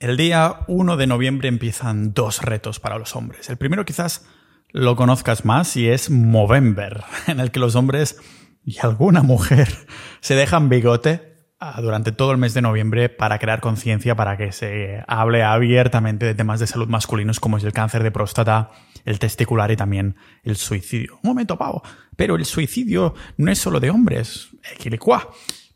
El día 1 de noviembre empiezan dos retos para los hombres. El primero quizás lo conozcas más y es Movember, en el que los hombres y alguna mujer se dejan bigote ah, durante todo el mes de noviembre para crear conciencia, para que se hable abiertamente de temas de salud masculinos como es el cáncer de próstata, el testicular y también el suicidio. Un momento, pavo. Pero el suicidio no es solo de hombres. Equilicua.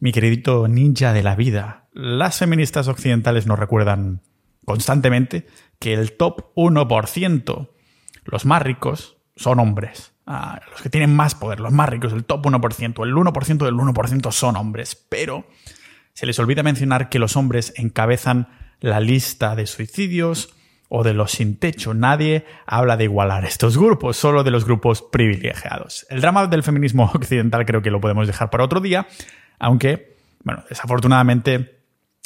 Mi queridito ninja de la vida, las feministas occidentales nos recuerdan constantemente que el top 1%, los más ricos, son hombres. Ah, los que tienen más poder, los más ricos, el top 1%, el 1% del 1% son hombres. Pero se les olvida mencionar que los hombres encabezan la lista de suicidios o de los sin techo. Nadie habla de igualar estos grupos, solo de los grupos privilegiados. El drama del feminismo occidental creo que lo podemos dejar para otro día, aunque, bueno, desafortunadamente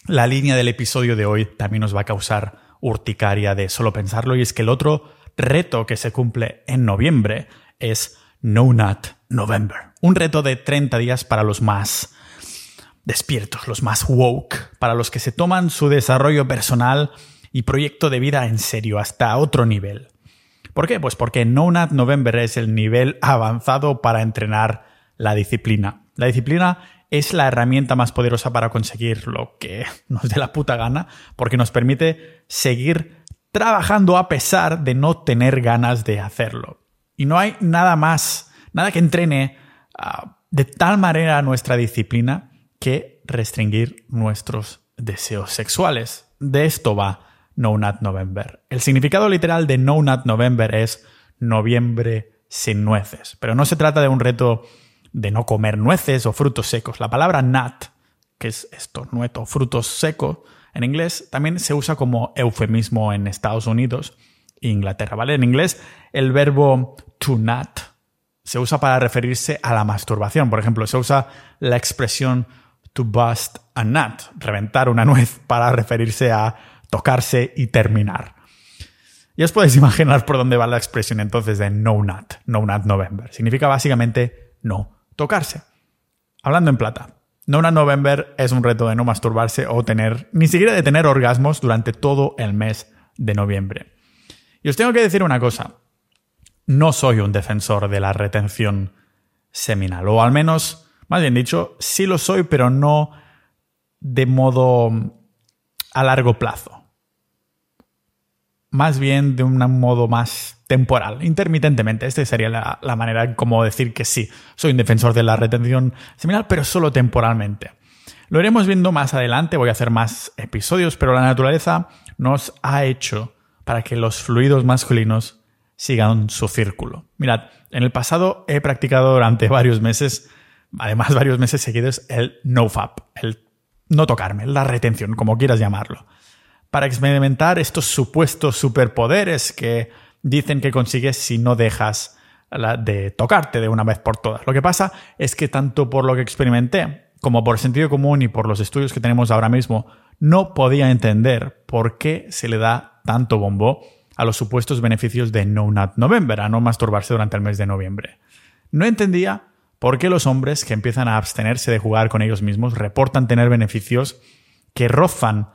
la línea del episodio de hoy también nos va a causar urticaria de solo pensarlo y es que el otro reto que se cumple en noviembre es No Nut November. Un reto de 30 días para los más despiertos, los más woke, para los que se toman su desarrollo personal y proyecto de vida en serio hasta otro nivel. ¿Por qué? Pues porque No Nut November es el nivel avanzado para entrenar la disciplina. La disciplina es la herramienta más poderosa para conseguir lo que nos dé la puta gana, porque nos permite seguir trabajando a pesar de no tener ganas de hacerlo. Y no hay nada más, nada que entrene ah, de tal manera nuestra disciplina que restringir nuestros deseos sexuales. De esto va No Nut November. El significado literal de No Nut November es noviembre sin nueces. Pero no se trata de un reto de no comer nueces o frutos secos. La palabra nut, que es esto, nueto, frutos secos, en inglés también se usa como eufemismo en Estados Unidos e Inglaterra, ¿vale? En inglés el verbo to nut se usa para referirse a la masturbación. Por ejemplo, se usa la expresión to bust a nut, reventar una nuez, para referirse a tocarse y terminar. Y os podéis imaginar por dónde va la expresión entonces de no nut, no nut November. Significa básicamente no tocarse. Hablando en plata, Nona November es un reto de no masturbarse o tener, ni siquiera de tener orgasmos durante todo el mes de noviembre. Y os tengo que decir una cosa, no soy un defensor de la retención seminal, o al menos, más bien dicho, sí lo soy, pero no de modo a largo plazo. Más bien de un modo más temporal, intermitentemente. Esta sería la, la, manera como decir que sí, soy un defensor de la retención seminal, pero solo temporalmente. Lo iremos viendo más adelante, voy a hacer más episodios, pero la naturaleza nos ha hecho para que los fluidos masculinos sigan su círculo. Mirad, en el pasado he practicado durante varios meses, además varios meses seguidos, el no-fap, el no tocarme, la retención, como quieras llamarlo, para experimentar estos supuestos superpoderes que dicen que consigues si no dejas de tocarte de una vez por todas. Lo que pasa es que tanto por lo que experimenté como por sentido común y por los estudios que tenemos ahora mismo, no podía entender por qué se le da tanto bombo a los supuestos beneficios de No Nut November, a no masturbarse durante el mes de noviembre. No entendía por qué los hombres que empiezan a abstenerse de jugar con ellos mismos reportan tener beneficios que rozan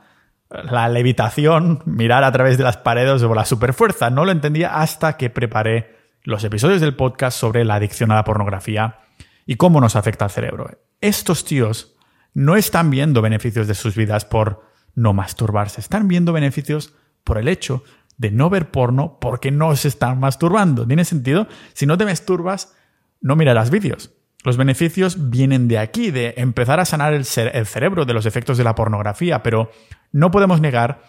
la levitación, mirar a través de las paredes o la superfuerza. No lo entendía hasta que preparé los episodios del podcast sobre la adicción a la pornografía y cómo nos afecta al cerebro. Estos tíos no están viendo beneficios de sus vidas por no masturbarse, están viendo beneficios por el hecho de no ver porno porque no se están masturbando. ¿Tiene sentido? Si no te masturbas, no mirarás vídeos. Los beneficios vienen de aquí, de empezar a sanar el, cerebro de los efectos de la pornografía, pero no podemos negar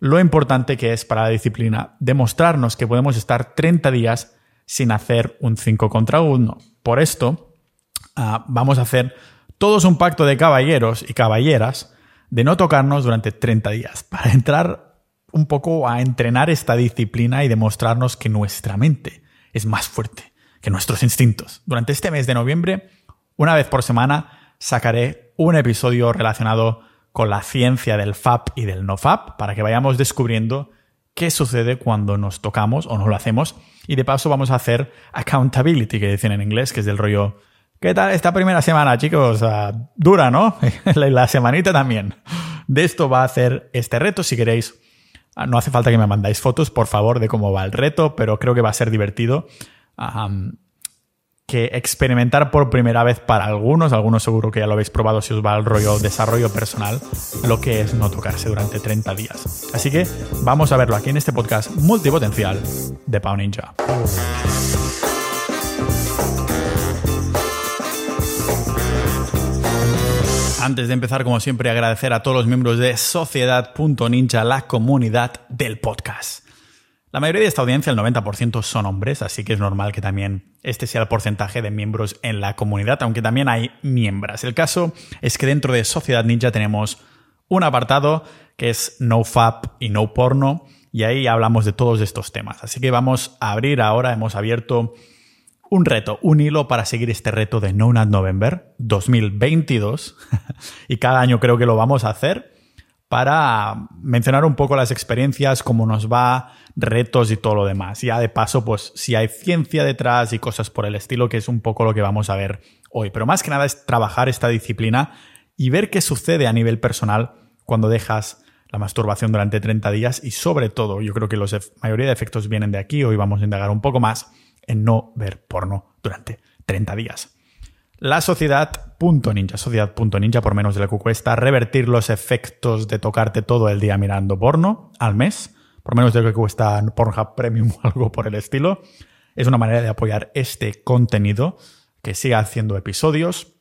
lo importante que es para la disciplina demostrarnos que podemos estar 30 días sin hacer un 5 contra 1. Por esto, ah, vamos a hacer todos un pacto de caballeros y caballeras de no tocarnos durante 30 días, para entrar un poco a entrenar esta disciplina y demostrarnos que nuestra mente es más fuerte que nuestros instintos. Durante este mes de noviembre, una vez por semana, sacaré un episodio relacionado con la ciencia del FAP y del no FAP para que vayamos descubriendo qué sucede cuando nos tocamos o no lo hacemos. Y de paso vamos a hacer accountability, que dicen en inglés, que es del rollo, ¿qué tal esta primera semana, chicos? dura, ¿no? la semanita también. de esto va a hacer este reto. Si queréis, ah, no hace falta que me mandáis fotos, por favor, de cómo va el reto, pero creo que va a ser divertido. Que experimentar por primera vez para algunos, algunos seguro que ya lo habéis probado si os va el rollo desarrollo personal, lo que es no tocarse durante 30 días. Así que vamos a verlo aquí en este podcast multipotencial de Pau Ninja. Antes de empezar, como siempre, agradecer a todos los miembros de Sociedad.ninja, la comunidad del podcast. La mayoría de esta audiencia, el 90%, son hombres, así que es normal que también este sea el porcentaje de miembros en la comunidad, aunque también hay miembros. El caso es que dentro de Sociedad Ninja tenemos un apartado que es No Fap y No Porno, y ahí hablamos de todos estos temas. Así que vamos a abrir ahora, hemos abierto un reto, un hilo para seguir este reto de No Nut November 2022. y cada año creo que lo vamos a hacer para mencionar un poco las experiencias, cómo nos va, retos y todo lo demás. Ya de paso, pues si hay ciencia detrás y cosas por el estilo, que es un poco lo que vamos a ver hoy. Pero más que nada es trabajar esta disciplina y ver qué sucede a nivel personal cuando dejas la masturbación durante 30 días y sobre todo, yo creo que la mayoría de efectos vienen de aquí, hoy vamos a indagar un poco más en no ver porno durante 30 días. La sociedad.ninja, sociedad.ninja por menos de lo que cuesta revertir los efectos de tocarte todo el día mirando porno al mes, por menos de lo que cuesta Pornhub Premium o algo por el estilo. Es una manera de apoyar este contenido, que siga haciendo episodios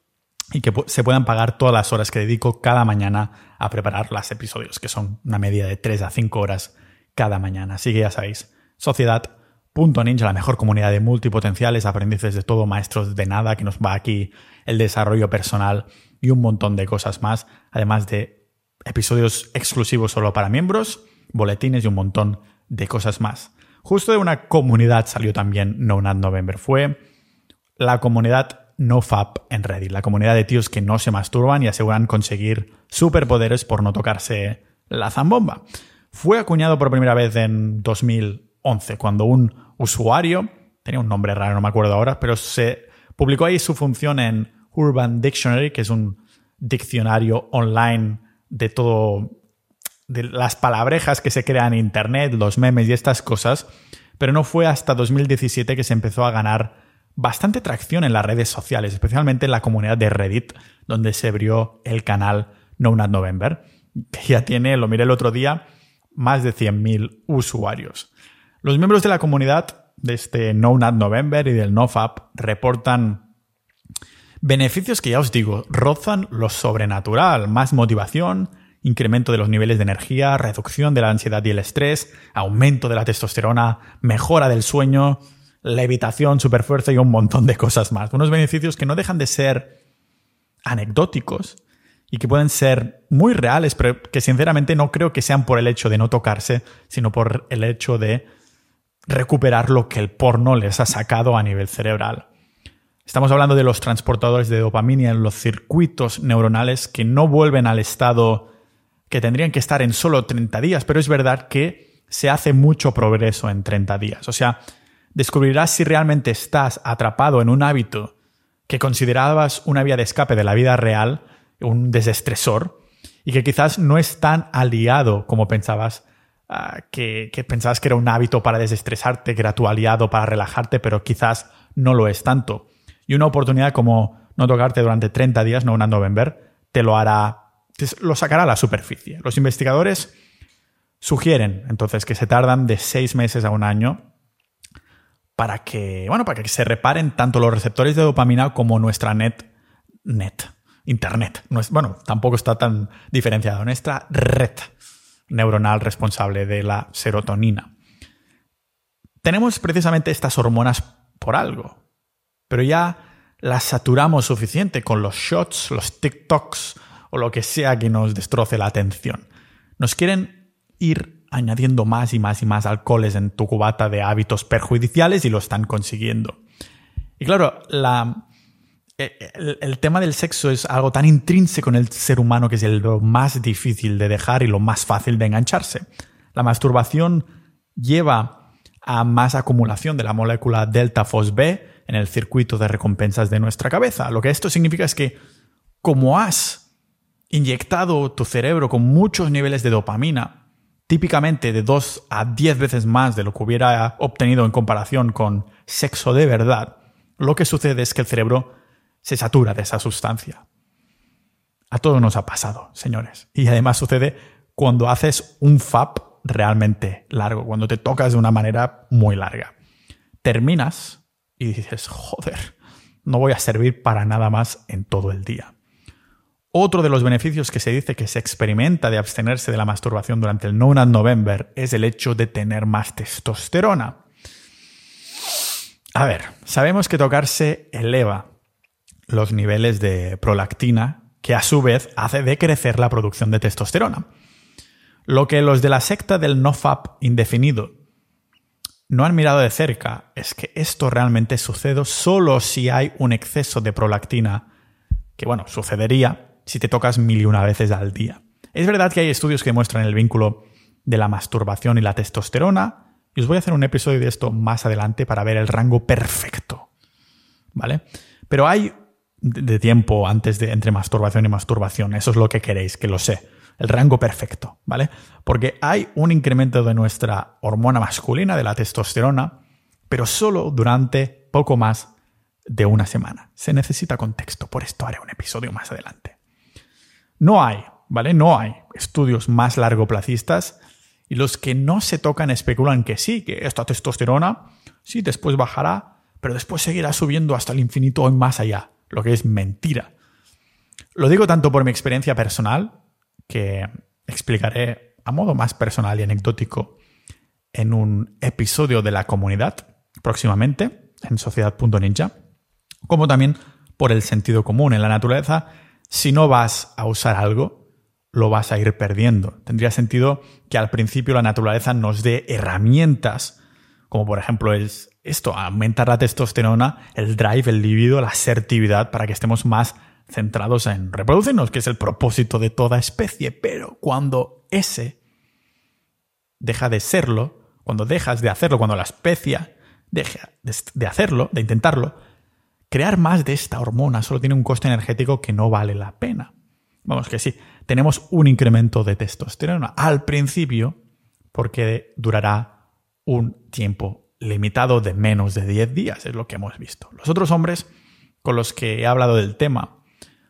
y que se puedan pagar todas las horas que dedico cada mañana a preparar los episodios, que son una media de 3 a 5 horas cada mañana. Así que ya sabéis, sociedad Punto Ninja, la mejor comunidad de multipotenciales, aprendices de todo, maestros de nada, que nos va aquí el desarrollo personal y un montón de cosas más, además de episodios exclusivos solo para miembros, boletines y un montón de cosas más. Justo de una comunidad salió también No Nut November, fue la comunidad NoFap en Reddit, la comunidad de tíos que no se masturban y aseguran conseguir superpoderes por no tocarse la zambomba. Fue acuñado por primera vez en 2011, cuando un usuario, tenía un nombre raro, no me acuerdo ahora, pero se publicó ahí su función en Urban Dictionary, que es un diccionario online de todo, de las palabrejas que se crean en Internet, los memes y estas cosas, pero no fue hasta 2017 que se empezó a ganar bastante tracción en las redes sociales, especialmente en la comunidad de Reddit, donde se abrió el canal No Nut November, que ya tiene, lo miré el otro día, más de 100.000 usuarios. Los miembros de la comunidad de este No Nut November y del NoFap reportan beneficios que ya os digo, rozan lo sobrenatural, más motivación, incremento de los niveles de energía, reducción de la ansiedad y el estrés, aumento de la testosterona, mejora del sueño, levitación, superfuerza y un montón de cosas más. Unos beneficios que no dejan de ser anecdóticos y que pueden ser muy reales, pero que sinceramente no creo que sean por el hecho de no tocarse, sino por el hecho de recuperar lo que el porno les ha sacado a nivel cerebral. Estamos hablando de los transportadores de dopamina en los circuitos neuronales que no vuelven al estado que tendrían que estar en solo 30 días, pero es verdad que se hace mucho progreso en 30 días. O sea, descubrirás si realmente estás atrapado en un hábito que considerabas una vía de escape de la vida real, un desestresor, y que quizás no es tan aliado como pensabas Ah, que, pensabas que era un hábito para desestresarte, que era tu aliado para relajarte, pero quizás no lo es tanto. Y una oportunidad como no tocarte durante 30 días, no una November, te lo hará, lo sacará a la superficie. Los investigadores sugieren entonces que se tardan de 6 meses a un año para que, bueno, para que se reparen tanto los receptores de dopamina como nuestra net, net, internet. bueno, tampoco está tan diferenciado. Nuestra red neuronal responsable de la serotonina. Tenemos precisamente estas hormonas por algo, pero ya las saturamos suficiente con los shots, los TikToks o lo que sea que nos destroce la atención. Nos quieren ir añadiendo más y más y más alcoholes en tu cubata de hábitos perjudiciales y lo están consiguiendo. Y claro, la, eh, el, tema del sexo es algo tan intrínseco en el ser humano que es lo más difícil de dejar y lo más fácil de engancharse. La masturbación lleva a más acumulación de la molécula delta fos B en el circuito de recompensas de nuestra cabeza. Lo que esto significa es que como has inyectado tu cerebro con muchos niveles de dopamina, típicamente de 2 a 10 veces más de lo que hubiera obtenido en comparación con sexo de verdad, lo que sucede es que el cerebro se satura de esa sustancia. A todos nos ha pasado, señores. Y además sucede cuando haces un FAP realmente largo, cuando te tocas de una manera muy larga. Terminas y dices, joder, no voy a servir para nada más en todo el día. Otro de los beneficios que se dice que se experimenta de abstenerse de la masturbación durante el No November es el hecho de tener más testosterona. A ver, sabemos que tocarse eleva los niveles de prolactina, que a su vez hace decrecer la producción de testosterona. Lo que los de la secta del NoFap indefinido no han mirado de cerca es que esto realmente sucede solo si hay un exceso de prolactina, que bueno, sucedería si te tocas mil y una veces al día. Es verdad que hay estudios que muestran el vínculo de la masturbación y la testosterona, y os voy a hacer un episodio de esto más adelante para ver el rango perfecto. ¿Vale? Pero hay de tiempo antes de entre masturbación y masturbación, eso es lo que queréis, que lo sé. El rango perfecto, ¿vale? Porque hay un incremento de nuestra hormona masculina, de la testosterona, pero solo durante poco más de una semana. Se necesita contexto, por esto haré un episodio más adelante. No hay, ¿vale? No hay estudios más largoplacistas y los que no se tocan especulan que sí, que esta testosterona sí después bajará, pero después seguirá subiendo hasta el infinito y más allá, lo que es mentira. Lo digo tanto por mi experiencia personal, que explicaré a modo más personal y anecdótico en un episodio de la comunidad próximamente en sociedad.ninja, como también por el sentido común. En la naturaleza si no vas a usar algo, lo vas a ir perdiendo. Tendría sentido que al principio la naturaleza nos dé herramientas, como por ejemplo es esto, aumentar la testosterona, el drive, el libido, la asertividad, para que estemos más centrados en reproducirnos, que es el propósito de toda especie. Pero cuando ese deja de serlo, cuando dejas de hacerlo, cuando la especie deja de hacerlo, de intentarlo, crear más de esta hormona solo tiene un coste energético que no vale la pena. Vamos que sí, tenemos un incremento de testosterona al principio porque durará un tiempo limitado de menos de 10 días, es lo que hemos visto. Los otros hombres con los que he hablado del tema,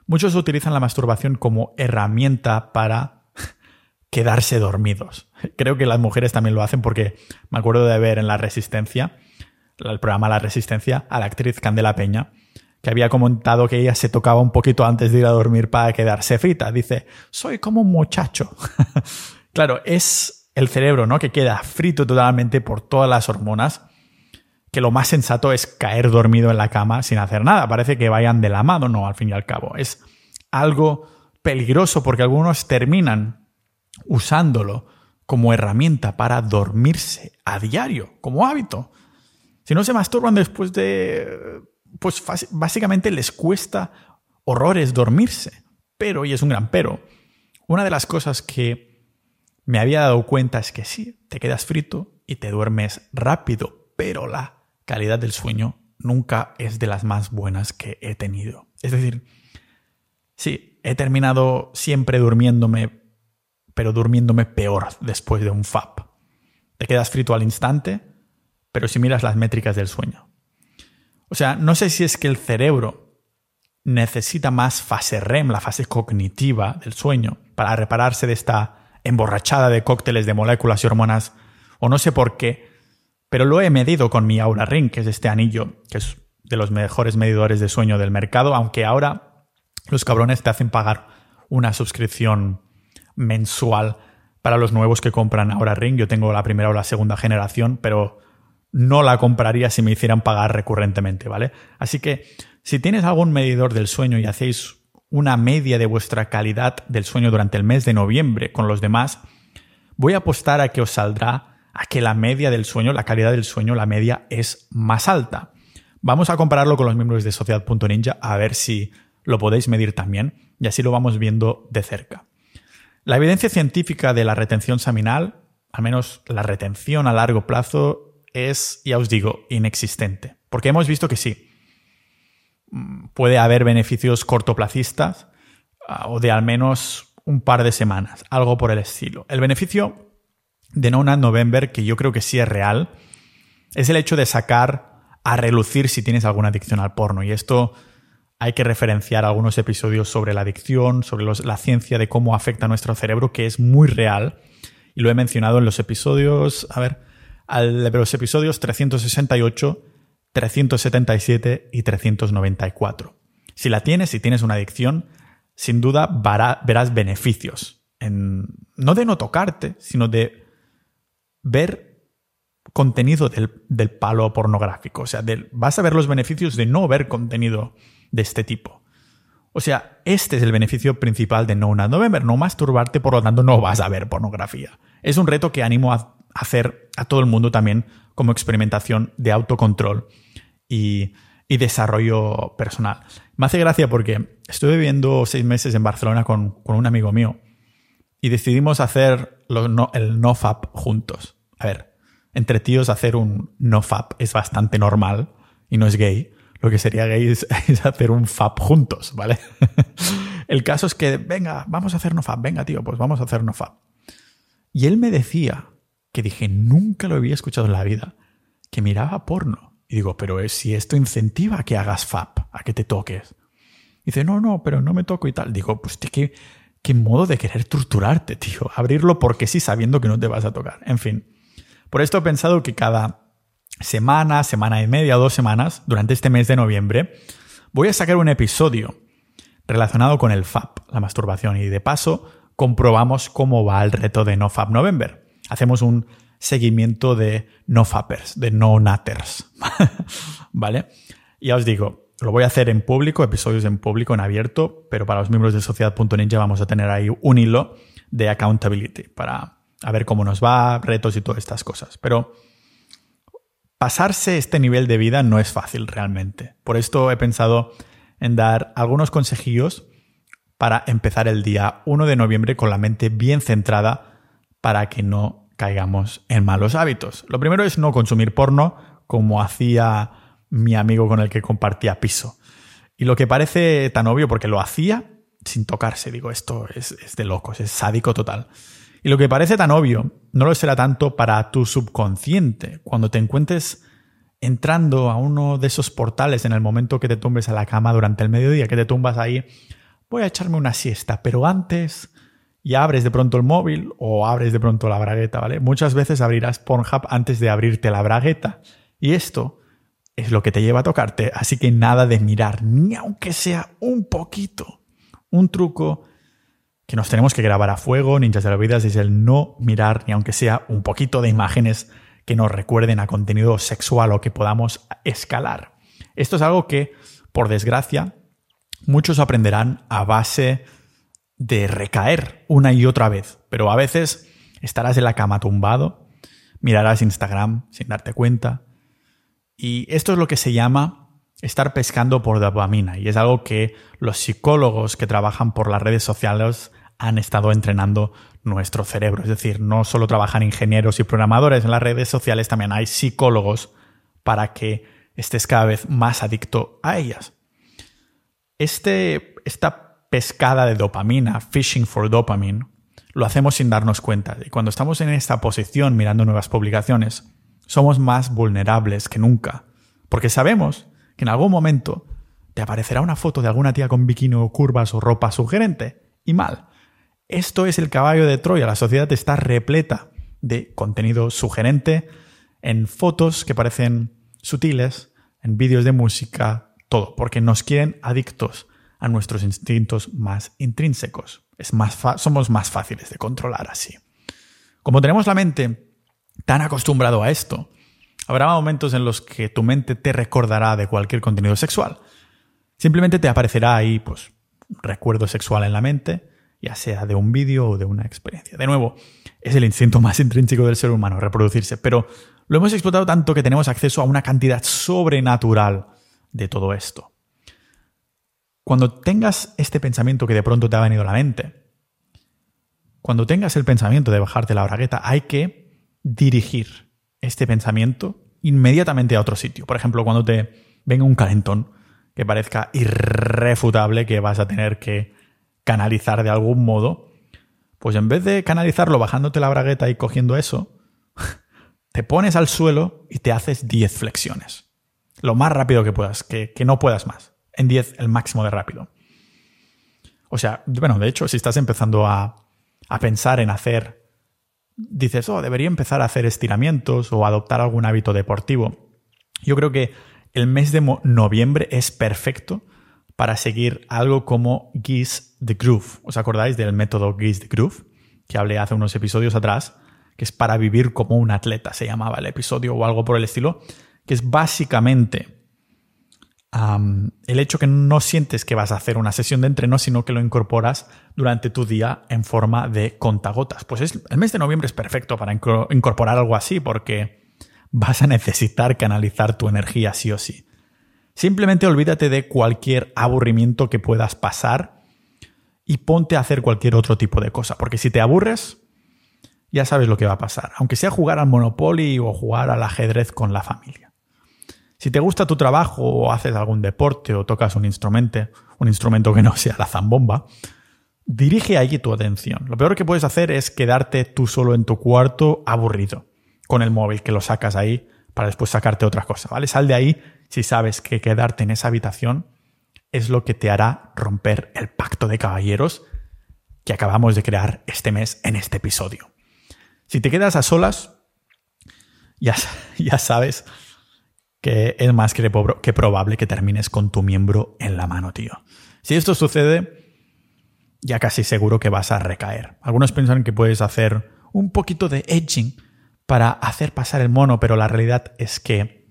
muchos utilizan la masturbación como herramienta para quedarse dormidos. Creo que las mujeres también lo hacen porque me acuerdo de ver en La Resistencia el programa La Resistencia, a la actriz Candela Peña, que había comentado que ella se tocaba un poquito antes de ir a dormir para quedarse frita. Dice, soy como un muchacho. claro, es el cerebro, ¿no? Que queda frito totalmente por todas las hormonas, que lo más sensato es caer dormido en la cama sin hacer nada. Parece que vayan de la mano, no, al fin y al cabo. Es algo peligroso porque algunos terminan usándolo como herramienta para dormirse a diario, como hábito. Si no se masturban después de... Pues básicamente les cuesta horrores dormirse. Pero, y es un gran pero, una de las cosas que me había dado cuenta es que sí, te quedas frito y te duermes rápido, pero la calidad del sueño nunca es de las más buenas que he tenido. Es decir, sí, he terminado siempre durmiéndome, pero durmiéndome peor después de un FAP. Te quedas frito al instante, pero si miras las métricas del sueño. O sea, no sé si es que el cerebro necesita más fase REM, la fase cognitiva del sueño, para repararse de esta emborrachada de cócteles de moléculas y hormonas, o no sé por qué, pero lo he medido con mi Aura Ring, que es este anillo, que es de los mejores medidores de sueño del mercado, aunque ahora los cabrones te hacen pagar una suscripción mensual para los nuevos que compran Aura Ring. Yo tengo la primera o la segunda generación, pero no la compraría si me hicieran pagar recurrentemente, ¿vale? Así que si tienes algún medidor del sueño y hacéis una media de vuestra calidad del sueño durante el mes de noviembre con los demás, voy a apostar a que os saldrá a que la media del sueño, la calidad del sueño, la media es más alta. Vamos a compararlo con los miembros de Sociedad.ninja a ver si lo podéis medir también y así lo vamos viendo de cerca. La evidencia científica de la retención seminal, al menos la retención a largo plazo, es, ya os digo, inexistente. Porque hemos visto que sí, puede haber beneficios cortoplacistas, ah, o de al menos un par de semanas, algo por el estilo. El beneficio de No Nut November, que yo creo que sí es real, es el hecho de sacar a relucir si tienes alguna adicción al porno. Y esto hay que referenciar algunos episodios sobre la adicción, sobre la ciencia de cómo afecta a nuestro cerebro, que es muy real. Y lo he mencionado en los episodios, a ver, los episodios 368, 377 y 394. Si la tienes, si tienes una adicción, sin duda verás beneficios. En, no de no tocarte, sino de ver contenido del, palo pornográfico. O sea, vas a ver los beneficios de no ver contenido de este tipo. O sea, este es el beneficio principal de No Nut November, no masturbarte, por lo tanto no vas a ver pornografía. Es un reto que animo a hacer a todo el mundo también como experimentación de autocontrol y, desarrollo personal. Me hace gracia porque estuve viviendo seis meses en Barcelona con, un amigo mío y decidimos hacer el NoFap juntos. A ver, entre tíos hacer un NoFap es bastante normal y no es gay. Lo que sería gay es, hacer un FAP juntos, ¿vale? el caso es que, venga, vamos a hacer NoFap, venga tío, pues vamos a hacer NoFap. Y él me decía, que dije, nunca lo había escuchado en la vida, que miraba porno. Y digo, pero es si esto incentiva a que hagas FAP, a que te toques. dice, no, no, pero no me toco y tal. Digo, pues qué, qué modo de querer torturarte, tío. Abrirlo porque sí, sabiendo que no te vas a tocar. En fin. Por esto he pensado que cada semana, semana y media, dos semanas, durante este mes de noviembre, voy a sacar un episodio relacionado con el FAP, la masturbación. Y de paso, comprobamos cómo va el reto de No FAP November. Hacemos un seguimiento de no fappers, de no natters. ¿Vale? Ya os digo, lo voy a hacer en público, episodios en público, en abierto, pero para los miembros de Sociedad.ninja vamos a tener ahí un hilo de accountability para ver cómo nos va, retos y todas estas cosas. Pero pasarse este nivel de vida no es fácil realmente. Por esto he pensado en dar algunos consejillos para empezar el día 1 de noviembre con la mente bien centrada para que no caigamos en malos hábitos. Lo primero es no consumir porno como hacía mi amigo con el que compartía piso. Y lo que parece tan obvio porque lo hacía sin tocarse, digo, esto es, de locos, es sádico total. Y lo que parece tan obvio no lo será tanto para tu subconsciente. Cuando te encuentres entrando a uno de esos portales en el momento que te tumbes a la cama durante el mediodía, que te tumbas ahí, voy a echarme una siesta, pero antes y abres de pronto el móvil o abres de pronto la bragueta, ¿vale? Muchas veces abrirás Pornhub antes de abrirte la bragueta. Y esto es lo que te lleva a tocarte, así que nada de mirar, ni aunque sea un poquito. Un truco que nos tenemos que grabar a fuego, ninjas de la vida, es el no mirar, ni aunque sea un poquito de imágenes que nos recuerden a contenido sexual o que podamos escalar. Esto es algo que, por desgracia, muchos aprenderán a base de recaer una y otra vez, pero a veces estarás en la cama tumbado, mirarás Instagram sin darte cuenta, y esto es lo que se llama estar pescando por dopamina, y es algo que los psicólogos que trabajan por las redes sociales han estado entrenando nuestro cerebro. Es decir, no solo trabajan ingenieros y programadores en las redes sociales, también hay psicólogos para que estés cada vez más adicto a ellas. Este, esta pescada de dopamina, fishing for dopamine, lo hacemos sin darnos cuenta. Y cuando estamos en esta posición mirando nuevas publicaciones, somos más vulnerables que nunca. Porque sabemos que en algún momento te aparecerá una foto de alguna tía con bikini o curvas o ropa sugerente. Y mal. Esto es el caballo de Troya. La sociedad está repleta de contenido sugerente en fotos que parecen sutiles, en vídeos de música, todo, porque nos quieren adictos a nuestros instintos más intrínsecos. Es más somos más fáciles de controlar así. Como tenemos la mente tan acostumbrado a esto, habrá momentos en los que tu mente te recordará de cualquier contenido sexual. Simplemente te aparecerá ahí, pues, recuerdo sexual en la mente, ya sea de un vídeo o de una experiencia. De nuevo, es el instinto más intrínseco del ser humano, reproducirse, pero lo hemos explotado tanto que tenemos acceso a una cantidad sobrenatural de todo esto. Cuando tengas este pensamiento que de pronto te ha venido a la mente, cuando tengas el pensamiento de bajarte la bragueta, hay que dirigir este pensamiento inmediatamente a otro sitio. Por ejemplo, cuando te venga un calentón que parezca irrefutable que vas a tener que canalizar de algún modo, pues en vez de canalizarlo bajándote la bragueta y cogiendo eso, te pones al suelo y te haces 10 flexiones. Lo más rápido que puedas, que, no puedas más. En 10 el máximo de rápido. O sea, bueno, de hecho, si estás empezando a, a pensar en hacer, dices, oh, debería empezar a hacer estiramientos o adoptar algún hábito deportivo. Yo creo que el mes de noviembre es perfecto para seguir algo como Geese the Groove. ¿Os acordáis del método Geese the Groove? Que hablé hace unos episodios atrás, que es para vivir como un atleta, se llamaba el episodio o algo por el estilo, que es básicamente el hecho que no sientes que vas a hacer una sesión de entreno, sino que lo incorporas durante tu día en forma de contagotas. Pues es, el mes de noviembre es perfecto para incorporar algo así porque vas a necesitar canalizar tu energía sí o sí. Simplemente olvídate de cualquier aburrimiento que puedas pasar y ponte a hacer cualquier otro tipo de cosa. Porque si te aburres, ya sabes lo que va a pasar. Aunque sea jugar al Monopoly o jugar al ajedrez con la familia. Si te gusta tu trabajo o haces algún deporte o tocas un instrumento, un instrumento que no sea la zambomba, dirige allí tu atención. Lo peor que puedes hacer es quedarte tú solo en tu cuarto aburrido con el móvil que lo sacas ahí para después sacarte otra cosa, ¿vale? Sal de ahí si sabes que quedarte en esa habitación es lo que te hará romper el pacto de caballeros que acabamos de crear este mes en este episodio. Si te quedas a solas, ya, ya sabes que es más que, probable que termines con tu miembro en la mano, tío. Si esto sucede, ya casi seguro que vas a recaer. Algunos piensan que puedes hacer un poquito de edging para hacer pasar el mono, pero la realidad es que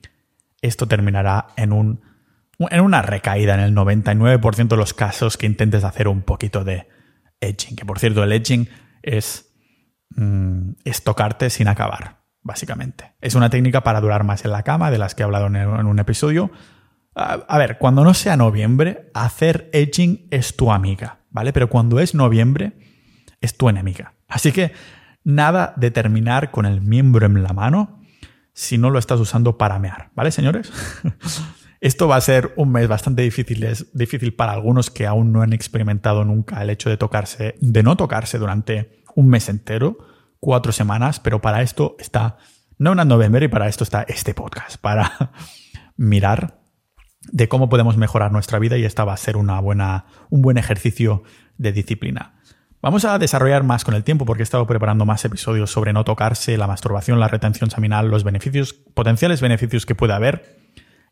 esto terminará en, un, en una recaída en el 99% de los casos que intentes hacer un poquito de edging. Que por cierto, el edging es, mm, es tocarte sin acabar, básicamente. Es una técnica para durar más en la cama, de las que he hablado en, un episodio. A, a ver, cuando no sea noviembre, hacer edging es tu amiga, ¿vale? Pero cuando es noviembre, es tu enemiga. Así que Nada de terminar con el miembro en la mano si no lo estás usando para mear, ¿vale, señores? Esto va a ser un mes bastante difícil, es difícil para algunos que aún no han experimentado nunca el hecho de tocarse, de no tocarse durante un mes entero, cuatro semanas, pero para esto está no una noviembre y para esto está este podcast, para mirar de cómo podemos mejorar nuestra vida y esta va a ser una buena, un buen ejercicio de disciplina. Vamos a desarrollar más con el tiempo porque he estado preparando más episodios sobre no tocarse, la masturbación, la retención seminal, los beneficios, potenciales beneficios que puede haber.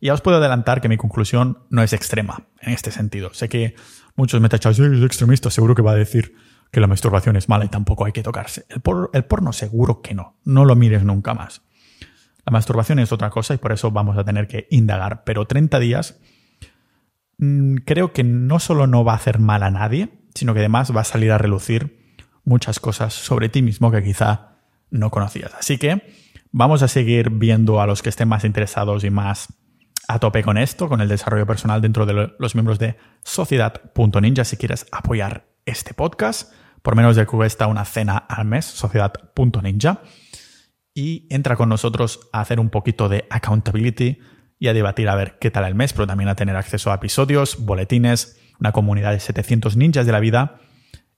Y ya os puedo adelantar que mi conclusión no es extrema en este sentido. Sé que muchos me tachan, es extremista, seguro que va a decir que la masturbación es mala y tampoco hay que tocarse. El, el porno seguro que no. No lo mires nunca más. La masturbación es otra cosa y por eso vamos a tener que indagar. Pero 30 días mm, creo que no solo no va a hacer mal a nadie, sino que además va a salir a relucir muchas cosas sobre ti mismo que quizá no conocías. Así que vamos a seguir viendo a los que estén más interesados y más a tope con esto, con el desarrollo personal dentro de los miembros de sociedad.ninja. Si quieres apoyar este podcast, por menos de que cuesta una cena al mes, sociedad.ninja. Y entra con nosotros a hacer un poquito de accountability y a debatir a ver qué tal el mes, pero también a tener acceso a episodios, boletines, una comunidad de 700 ninjas de la vida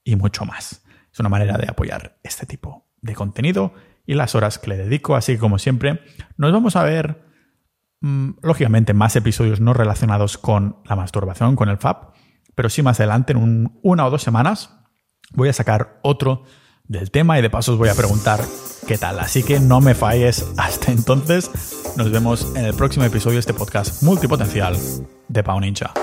y mucho más. Es una manera de apoyar este tipo de contenido y las horas que le dedico. Así que como siempre, nos vamos a ver, mm, lógicamente, más episodios no relacionados con la masturbación, con el FAP, pero sí más adelante, en una o dos semanas, voy a sacar otro del tema y de paso os voy a preguntar qué tal. Así que no me falles hasta entonces. Nos vemos en el próximo episodio de este podcast multipotencial de Pau Ninja.